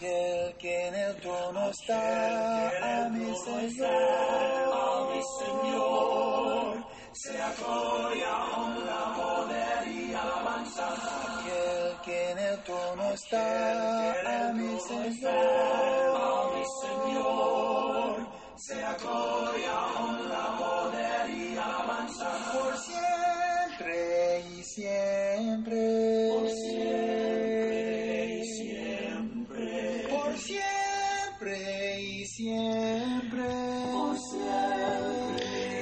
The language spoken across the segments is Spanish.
Aquel que en el trono está, a mi Señor, a mi Señor, sea gloria, honra, poder y alabanza. Aquel que en el trono está, a mi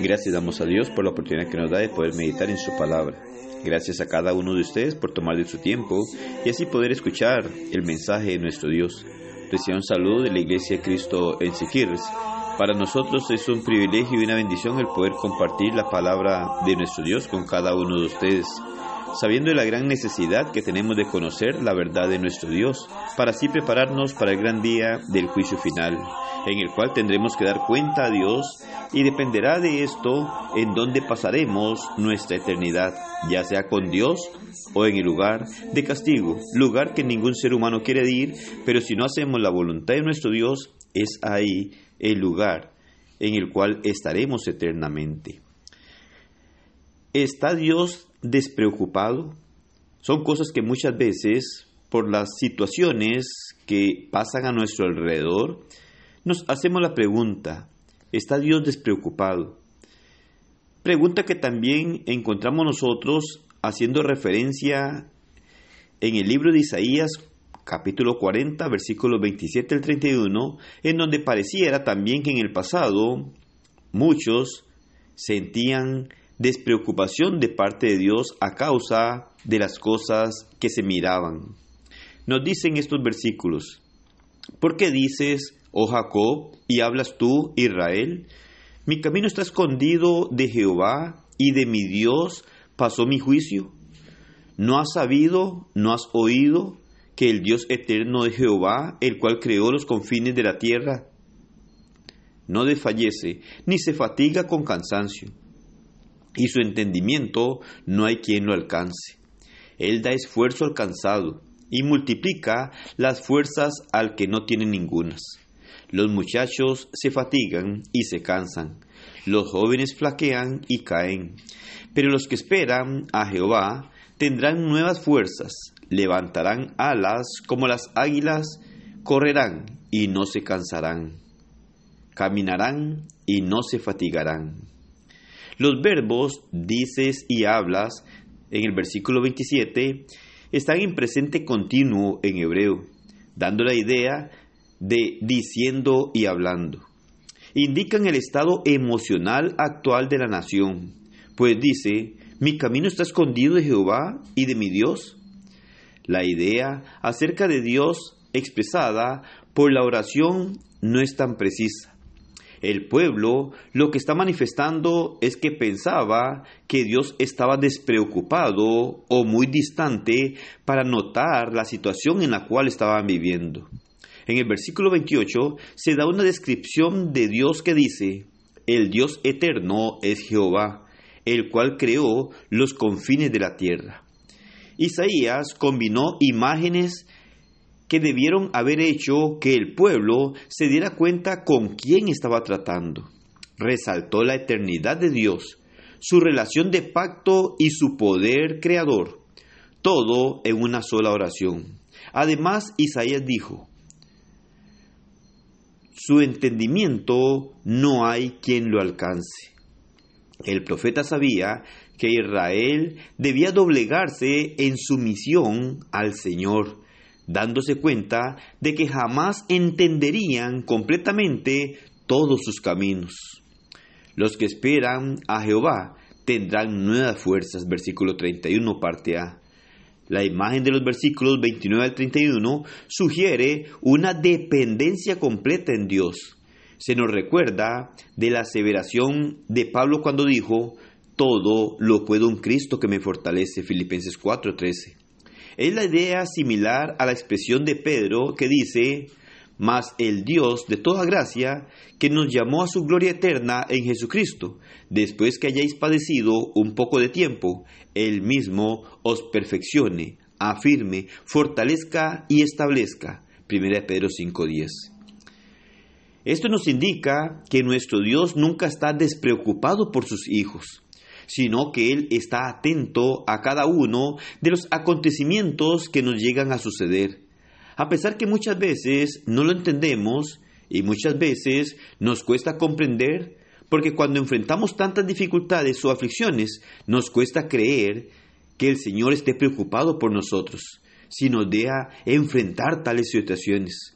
Gracias damos a Dios por la oportunidad que nos da de poder meditar en su palabra. Gracias a cada uno de ustedes por tomar de su tiempo y así poder escuchar el mensaje de nuestro Dios. Reciban un saludo de la Iglesia Cristo en Siquirres. Para nosotros es un privilegio y una bendición el poder compartir la palabra de nuestro Dios con cada uno de ustedes, sabiendo la gran necesidad que tenemos de conocer la verdad de nuestro Dios, para así prepararnos para el gran día del juicio final, en el cual tendremos que dar cuenta a Dios y dependerá de esto en dónde pasaremos nuestra eternidad, ya sea con Dios o en el lugar de castigo, lugar que ningún ser humano quiere ir, pero si no hacemos la voluntad de nuestro Dios, es ahí el lugar en el cual estaremos eternamente. ¿Está Dios despreocupado? Son cosas que muchas veces, por las situaciones que pasan a nuestro alrededor, nos hacemos la pregunta, ¿está Dios despreocupado? Pregunta que también encontramos nosotros haciendo referencia en el libro de Isaías capítulo 40, versículos 27 al 31, en donde pareciera también que en el pasado muchos sentían despreocupación de parte de Dios a causa de las cosas que se miraban. Nos dicen estos versículos, ¿por qué dices, oh Jacob, y hablas tú, Israel? Mi camino está escondido de Jehová y de mi Dios pasó mi juicio. ¿No has sabido, no has oído que el Dios eterno de Jehová, el cual creó los confines de la tierra, no desfallece ni se fatiga con cansancio, y su entendimiento no hay quien lo alcance. Él da esfuerzo al cansado y multiplica las fuerzas al que no tiene ningunas. Los muchachos se fatigan y se cansan, los jóvenes flaquean y caen, pero los que esperan a Jehová tendrán nuevas fuerzas, levantarán alas como las águilas, correrán y no se cansarán, caminarán y no se fatigarán. Los verbos dices y hablas en el versículo 27 están en presente continuo en hebreo, dando la idea de diciendo y hablando. Indican el estado emocional actual de la nación, pues dice, mi camino está escondido de Jehová y de mi Dios. La idea acerca de Dios expresada por la oración no es tan precisa. El pueblo lo que está manifestando es que pensaba que Dios estaba despreocupado o muy distante para notar la situación en la cual estaban viviendo. En el versículo 28 se da una descripción de Dios que dice, el Dios eterno es Jehová, el cual creó los confines de la tierra. Isaías combinó imágenes que debieron haber hecho que el pueblo se diera cuenta con quién estaba tratando. Resaltó la eternidad de Dios, su relación de pacto y su poder creador, todo en una sola oración. Además, Isaías dijo, su entendimiento no hay quien lo alcance. El profeta sabía que Israel debía doblegarse en sumisión al Señor, dándose cuenta de que jamás entenderían completamente todos sus caminos. Los que esperan a Jehová tendrán nuevas fuerzas, versículo 31, parte A. La imagen de los versículos 29 al 31 sugiere una dependencia completa en Dios. Se nos recuerda de la aseveración de Pablo cuando dijo, todo lo puedo un Cristo que me fortalece, Filipenses 4:13. Es la idea similar a la expresión de Pedro que dice, mas el Dios de toda gracia, que nos llamó a su gloria eterna en Jesucristo, después que hayáis padecido un poco de tiempo, Él mismo os perfeccione, afirme, fortalezca y establezca. 1 Pedro 5.10. Esto nos indica que nuestro Dios nunca está despreocupado por sus hijos, sino que Él está atento a cada uno de los acontecimientos que nos llegan a suceder. A pesar que muchas veces no lo entendemos y muchas veces nos cuesta comprender, porque cuando enfrentamos tantas dificultades o aflicciones, nos cuesta creer que el Señor esté preocupado por nosotros, si nos deja enfrentar tales situaciones.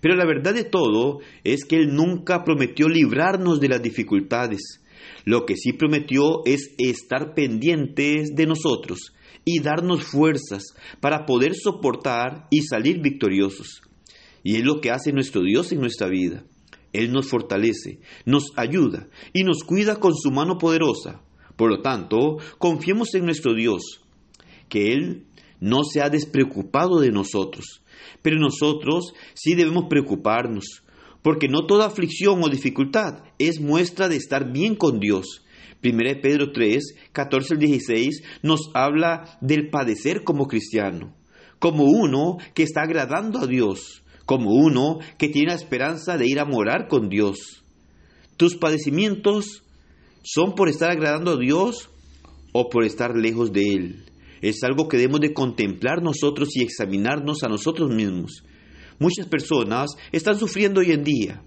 Pero la verdad de todo es que Él nunca prometió librarnos de las dificultades. Lo que sí prometió es estar pendientes de nosotros y darnos fuerzas para poder soportar y salir victoriosos. Y es lo que hace nuestro Dios en nuestra vida. Él nos fortalece, nos ayuda y nos cuida con su mano poderosa. Por lo tanto, confiemos en nuestro Dios, que Él no se ha despreocupado de nosotros. Pero nosotros sí debemos preocuparnos, porque no toda aflicción o dificultad es muestra de estar bien con Dios. 1 Pedro 3, 14 al 16 nos habla del padecer como cristiano, como uno que está agradando a Dios como uno que tiene la esperanza de ir a morar con Dios. ¿Tus padecimientos son por estar agradando a Dios o por estar lejos de Él? Es algo que debemos de contemplar nosotros y examinarnos a nosotros mismos. Muchas personas están sufriendo hoy en día,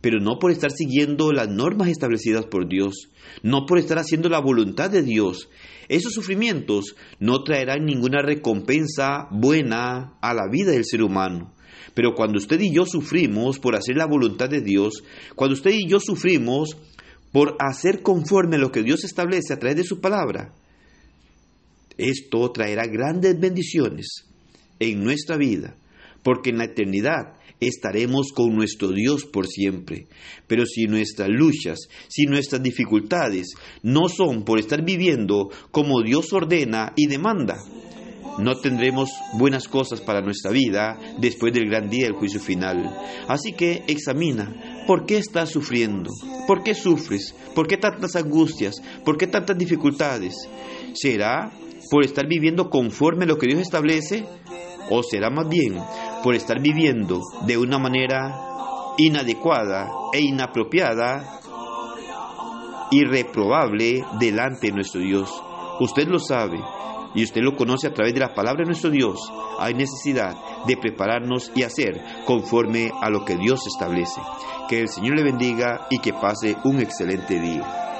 pero no por estar siguiendo las normas establecidas por Dios, no por estar haciendo la voluntad de Dios. Esos sufrimientos no traerán ninguna recompensa buena a la vida del ser humano. Pero cuando usted y yo sufrimos por hacer la voluntad de Dios, cuando usted y yo sufrimos por hacer conforme a lo que Dios establece a través de su palabra, esto traerá grandes bendiciones en nuestra vida, porque en la eternidad estaremos con nuestro Dios por siempre. Pero si nuestras luchas, si nuestras dificultades no son por estar viviendo como Dios ordena y demanda, no tendremos buenas cosas para nuestra vida después del gran día del juicio final. Así que examina, ¿por qué estás sufriendo? ¿Por qué sufres? ¿Por qué tantas angustias? ¿Por qué tantas dificultades? ¿Será por estar viviendo conforme a lo que Dios establece? ¿O será más bien por estar viviendo de una manera inadecuada e inapropiada, irreprobable delante de nuestro Dios? Usted lo sabe y usted lo conoce a través de la palabra de nuestro Dios, hay necesidad de prepararnos y hacer conforme a lo que Dios establece. Que el Señor le bendiga y que pase un excelente día.